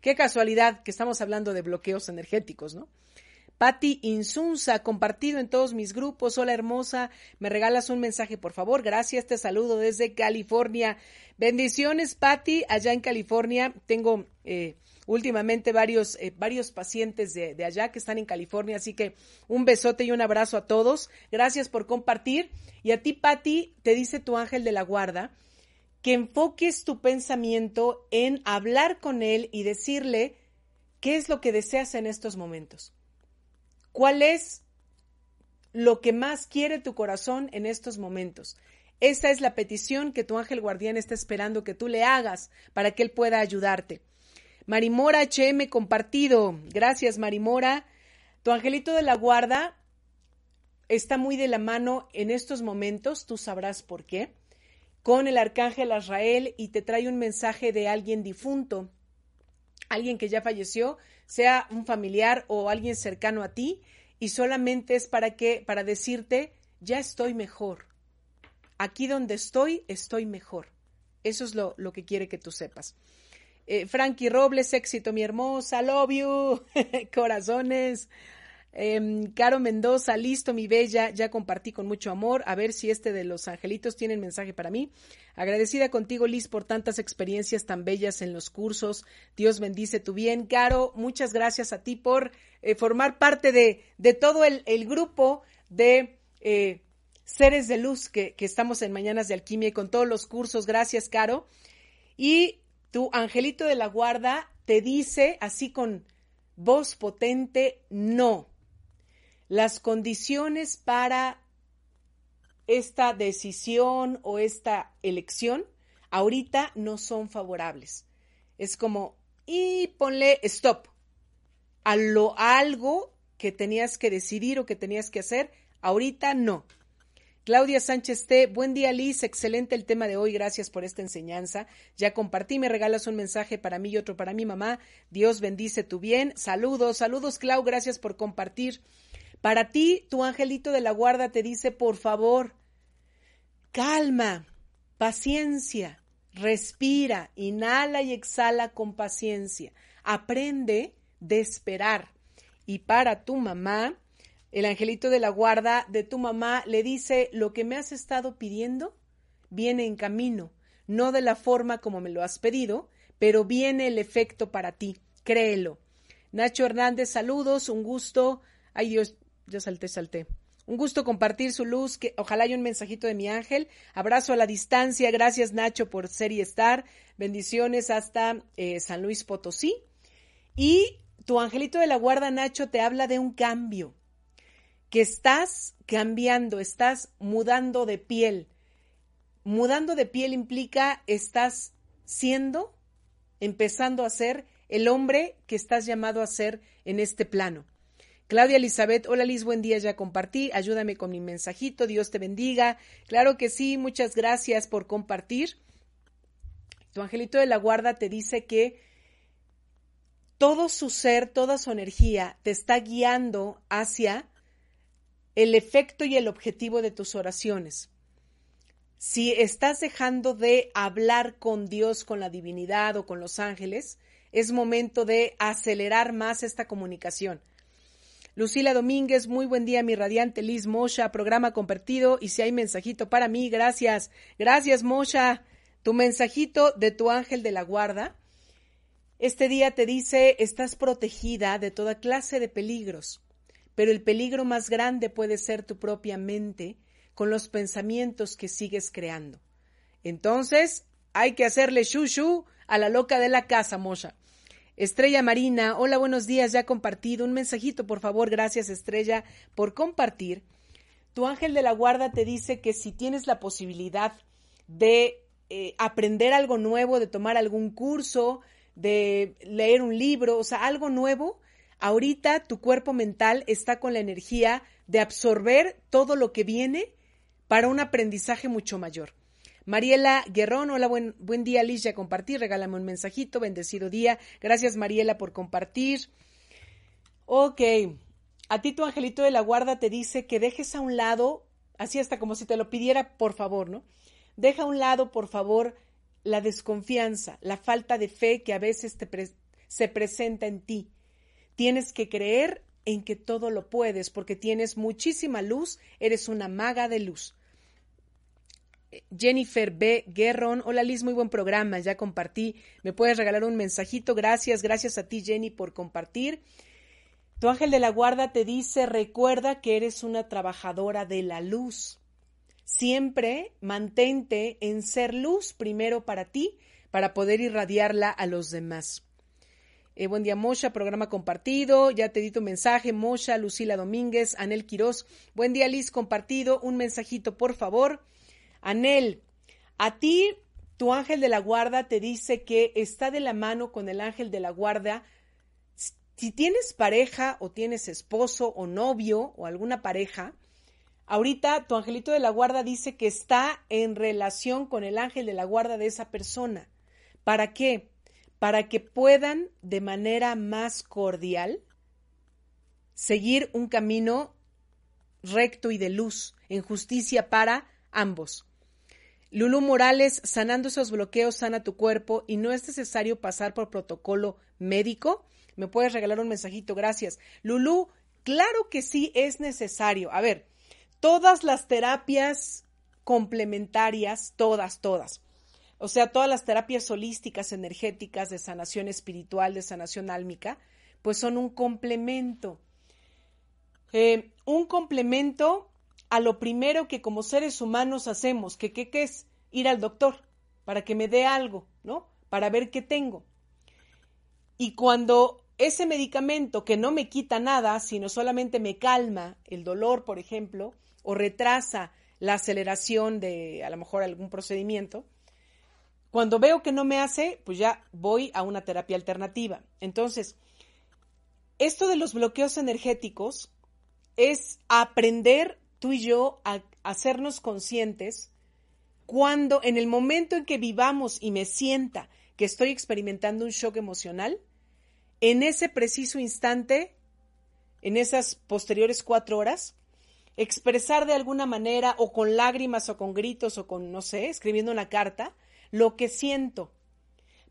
Qué casualidad que estamos hablando de bloqueos energéticos, ¿no? Patti Insunza, compartido en todos mis grupos. Hola hermosa, me regalas un mensaje, por favor. Gracias, te saludo desde California. Bendiciones, Patti, allá en California. Tengo eh, últimamente varios, eh, varios pacientes de, de allá que están en California, así que un besote y un abrazo a todos. Gracias por compartir. Y a ti, Patti, te dice tu ángel de la guarda que enfoques tu pensamiento en hablar con él y decirle qué es lo que deseas en estos momentos. ¿Cuál es lo que más quiere tu corazón en estos momentos? Esa es la petición que tu ángel guardián está esperando que tú le hagas para que él pueda ayudarte. Marimora HM compartido. Gracias, Marimora. Tu angelito de la guarda está muy de la mano en estos momentos, tú sabrás por qué, con el arcángel Azrael y te trae un mensaje de alguien difunto, alguien que ya falleció, sea un familiar o alguien cercano a ti, y solamente es para que, para decirte, ya estoy mejor. Aquí donde estoy, estoy mejor. Eso es lo, lo que quiere que tú sepas. Eh, Frankie Robles, éxito, mi hermosa, love you, corazones. Em, Caro Mendoza, listo, mi bella, ya compartí con mucho amor. A ver si este de los angelitos tiene mensaje para mí. Agradecida contigo, Liz, por tantas experiencias tan bellas en los cursos. Dios bendice tu bien. Caro, muchas gracias a ti por eh, formar parte de, de todo el, el, grupo de eh, seres de luz que, que estamos en Mañanas de Alquimia y con todos los cursos. Gracias, Caro. Y tu angelito de la guarda te dice así con voz potente, no las condiciones para esta decisión o esta elección ahorita no son favorables. Es como, y ponle stop a lo algo que tenías que decidir o que tenías que hacer, ahorita no. Claudia Sánchez T, buen día Liz, excelente el tema de hoy, gracias por esta enseñanza. Ya compartí, me regalas un mensaje para mí y otro para mi mamá. Dios bendice tu bien. Saludos, saludos Clau, gracias por compartir. Para ti, tu angelito de la guarda te dice, por favor, calma, paciencia, respira, inhala y exhala con paciencia. Aprende de esperar. Y para tu mamá, el angelito de la guarda de tu mamá le dice, lo que me has estado pidiendo viene en camino, no de la forma como me lo has pedido, pero viene el efecto para ti, créelo. Nacho Hernández, saludos, un gusto. Ay Dios, ya salté, salté. Un gusto compartir su luz, que ojalá haya un mensajito de mi ángel. Abrazo a la distancia, gracias Nacho por ser y estar. Bendiciones hasta eh, San Luis Potosí. Y tu angelito de la guarda, Nacho, te habla de un cambio, que estás cambiando, estás mudando de piel. Mudando de piel implica estás siendo, empezando a ser el hombre que estás llamado a ser en este plano. Claudia Elizabeth, hola Liz, buen día, ya compartí, ayúdame con mi mensajito, Dios te bendiga. Claro que sí, muchas gracias por compartir. Tu angelito de la guarda te dice que todo su ser, toda su energía te está guiando hacia el efecto y el objetivo de tus oraciones. Si estás dejando de hablar con Dios, con la divinidad o con los ángeles, es momento de acelerar más esta comunicación. Lucila Domínguez, muy buen día, mi radiante Liz Mosha, programa compartido y si hay mensajito para mí, gracias. Gracias, Mosha. Tu mensajito de tu ángel de la guarda este día te dice, estás protegida de toda clase de peligros, pero el peligro más grande puede ser tu propia mente con los pensamientos que sigues creando. Entonces, hay que hacerle shushu a la loca de la casa, Mosha. Estrella Marina, hola, buenos días, ya compartido. Un mensajito, por favor, gracias Estrella por compartir. Tu ángel de la guarda te dice que si tienes la posibilidad de eh, aprender algo nuevo, de tomar algún curso, de leer un libro, o sea, algo nuevo, ahorita tu cuerpo mental está con la energía de absorber todo lo que viene para un aprendizaje mucho mayor. Mariela Guerrón, hola, buen, buen día, Alicia, compartir, regálame un mensajito, bendecido día. Gracias, Mariela, por compartir. Ok, a ti tu angelito de la guarda te dice que dejes a un lado, así hasta como si te lo pidiera, por favor, ¿no? Deja a un lado, por favor, la desconfianza, la falta de fe que a veces se presenta en ti. Tienes que creer en que todo lo puedes porque tienes muchísima luz, eres una maga de luz. Jennifer B. Guerrón, hola Liz, muy buen programa, ya compartí. ¿Me puedes regalar un mensajito? Gracias, gracias a ti Jenny por compartir. Tu ángel de la guarda te dice, recuerda que eres una trabajadora de la luz. Siempre mantente en ser luz primero para ti, para poder irradiarla a los demás. Eh, buen día, Mosha, programa compartido. Ya te di tu mensaje, Mosha, Lucila Domínguez, Anel Quirós. Buen día, Liz, compartido. Un mensajito, por favor. Anel, a ti, tu ángel de la guarda te dice que está de la mano con el ángel de la guarda. Si tienes pareja o tienes esposo o novio o alguna pareja, Ahorita tu angelito de la guarda dice que está en relación con el ángel de la guarda de esa persona. ¿Para qué? Para que puedan de manera más cordial seguir un camino recto y de luz, en justicia para ambos. Lulú Morales, sanando esos bloqueos, sana tu cuerpo y no es necesario pasar por protocolo médico. ¿Me puedes regalar un mensajito? Gracias. Lulú, claro que sí es necesario. A ver, todas las terapias complementarias, todas, todas. O sea, todas las terapias holísticas, energéticas, de sanación espiritual, de sanación álmica, pues son un complemento. Eh, un complemento a lo primero que como seres humanos hacemos, que ¿qué es? Ir al doctor para que me dé algo, ¿no? Para ver qué tengo. Y cuando ese medicamento que no me quita nada, sino solamente me calma el dolor, por ejemplo, o retrasa la aceleración de a lo mejor algún procedimiento, cuando veo que no me hace, pues ya voy a una terapia alternativa. Entonces, esto de los bloqueos energéticos es aprender tú y yo a hacernos conscientes cuando en el momento en que vivamos y me sienta que estoy experimentando un shock emocional, en ese preciso instante, en esas posteriores cuatro horas, expresar de alguna manera o con lágrimas o con gritos o con, no sé, escribiendo una carta, lo que siento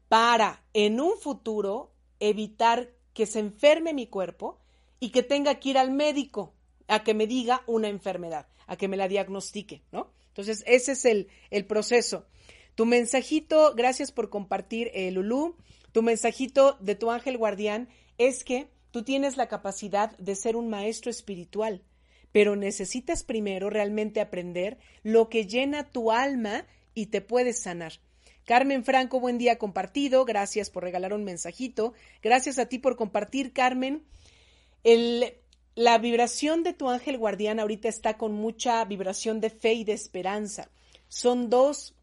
para en un futuro evitar que se enferme mi cuerpo y que tenga que ir al médico a que me diga una enfermedad, a que me la diagnostique, ¿no? Entonces, ese es el, el proceso. Tu mensajito, gracias por compartir, eh, Lulú. Tu mensajito de tu ángel guardián es que tú tienes la capacidad de ser un maestro espiritual, pero necesitas primero realmente aprender lo que llena tu alma y te puedes sanar. Carmen Franco, buen día compartido. Gracias por regalar un mensajito. Gracias a ti por compartir, Carmen. La vibración de tu ángel guardián ahorita está con mucha vibración de fe y de esperanza. Son dos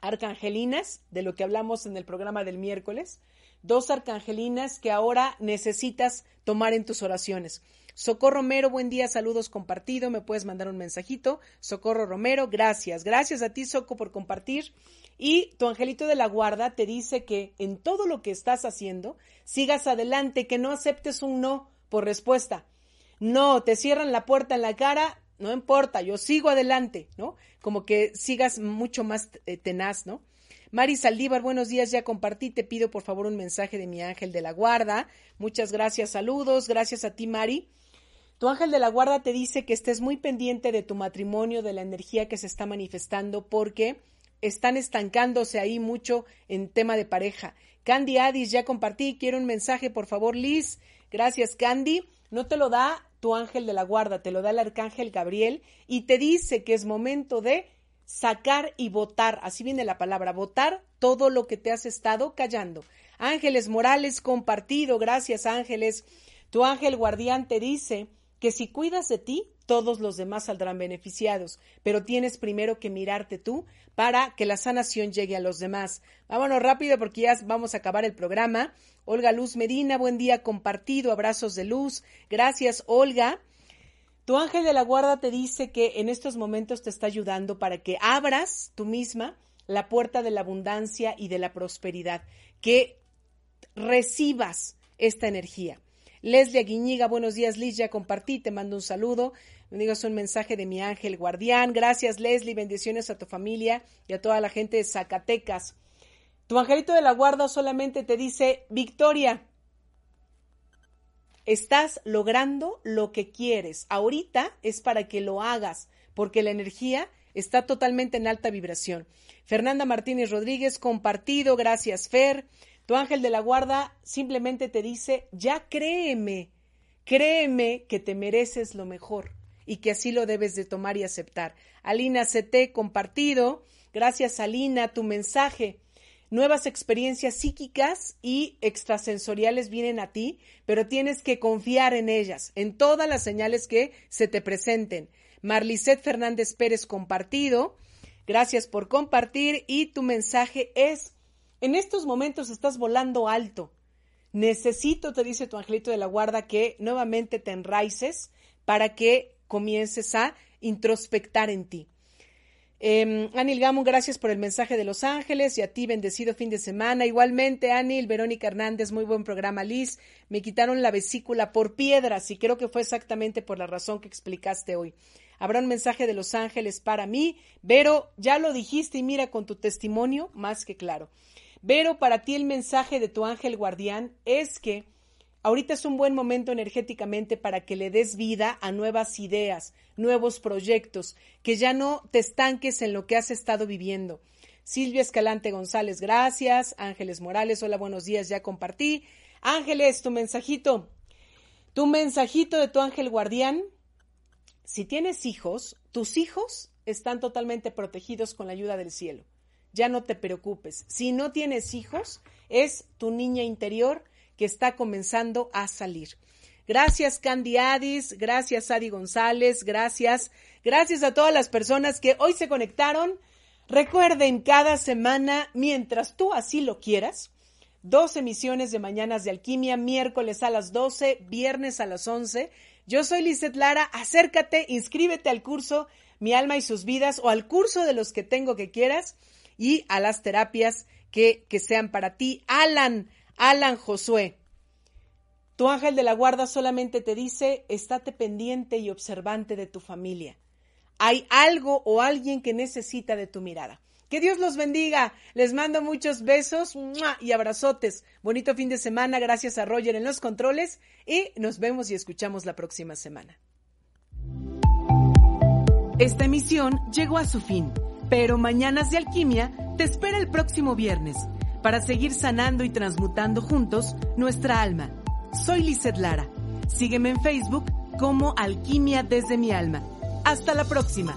arcangelinas, de lo que hablamos en el programa del miércoles, dos arcangelinas que ahora necesitas tomar en tus oraciones. Socorro Romero, buen día, saludos compartido, me puedes mandar un mensajito. Socorro Romero, gracias. Gracias a ti, Soco, por compartir. Y tu angelito de la guarda te dice que en todo lo que estás haciendo, sigas adelante, que no aceptes un no por respuesta. No, te cierran la puerta en la cara, no importa, yo sigo adelante, ¿no? Como que sigas mucho más eh, tenaz, ¿no? Mari Saldívar, buenos días, ya compartí, te pido por favor un mensaje de mi ángel de la guarda. Muchas gracias, saludos, gracias a ti, Mari. Tu ángel de la guarda te dice que estés muy pendiente de tu matrimonio, de la energía que se está manifestando, porque están estancándose ahí mucho en tema de pareja. Candy Addis, ya compartí, quiero un mensaje, por favor, Liz. Gracias, Candy. No te lo da tu ángel de la guarda, te lo da el arcángel Gabriel y te dice que es momento de sacar y votar, así viene la palabra, votar todo lo que te has estado callando. Ángeles Morales compartido, gracias ángeles. Tu ángel guardián te dice que si cuidas de ti, todos los demás saldrán beneficiados, pero tienes primero que mirarte tú para que la sanación llegue a los demás. Vámonos rápido porque ya vamos a acabar el programa. Olga Luz Medina, buen día compartido, abrazos de luz. Gracias, Olga. Tu ángel de la guarda te dice que en estos momentos te está ayudando para que abras tú misma la puerta de la abundancia y de la prosperidad, que recibas esta energía. Leslie Aguiñiga, buenos días, Liz, ya compartí, te mando un saludo. Me digas un mensaje de mi ángel guardián. Gracias, Leslie, bendiciones a tu familia y a toda la gente de Zacatecas. Tu angelito de la guarda solamente te dice, Victoria, estás logrando lo que quieres. Ahorita es para que lo hagas, porque la energía está totalmente en alta vibración. Fernanda Martínez Rodríguez, compartido, gracias, Fer. Tu ángel de la guarda simplemente te dice, ya créeme, créeme que te mereces lo mejor y que así lo debes de tomar y aceptar. Alina CT, compartido. Gracias, Alina, tu mensaje nuevas experiencias psíquicas y extrasensoriales vienen a ti, pero tienes que confiar en ellas, en todas las señales que se te presenten. Marlicet Fernández Pérez compartido, gracias por compartir y tu mensaje es, en estos momentos estás volando alto. Necesito, te dice tu angelito de la guarda, que nuevamente te enraices para que comiences a introspectar en ti. Eh, Anil Gamon, gracias por el mensaje de Los Ángeles y a ti, bendecido fin de semana. Igualmente, Anil, Verónica Hernández, muy buen programa, Liz. Me quitaron la vesícula por piedras y creo que fue exactamente por la razón que explicaste hoy. Habrá un mensaje de Los Ángeles para mí. Vero, ya lo dijiste y mira con tu testimonio, más que claro. Vero, para ti el mensaje de tu ángel guardián es que Ahorita es un buen momento energéticamente para que le des vida a nuevas ideas, nuevos proyectos, que ya no te estanques en lo que has estado viviendo. Silvia Escalante González, gracias. Ángeles Morales, hola, buenos días, ya compartí. Ángeles, tu mensajito. Tu mensajito de tu ángel guardián. Si tienes hijos, tus hijos están totalmente protegidos con la ayuda del cielo. Ya no te preocupes. Si no tienes hijos, es tu niña interior que está comenzando a salir. Gracias Candy Adis, gracias Adi González, gracias, gracias a todas las personas que hoy se conectaron. Recuerden cada semana, mientras tú así lo quieras, dos emisiones de Mañanas de Alquimia, miércoles a las 12, viernes a las 11. Yo soy Lizeth Lara, acércate, inscríbete al curso Mi alma y sus vidas o al curso de los que tengo que quieras y a las terapias que, que sean para ti. Alan, Alan Josué, tu ángel de la guarda solamente te dice, estate pendiente y observante de tu familia. Hay algo o alguien que necesita de tu mirada. Que Dios los bendiga. Les mando muchos besos y abrazotes. Bonito fin de semana. Gracias a Roger en los controles y nos vemos y escuchamos la próxima semana. Esta emisión llegó a su fin, pero Mañanas de Alquimia te espera el próximo viernes para seguir sanando y transmutando juntos nuestra alma soy Lizeth Lara. Sígueme en Facebook como Alquimia desde mi alma. Hasta la próxima.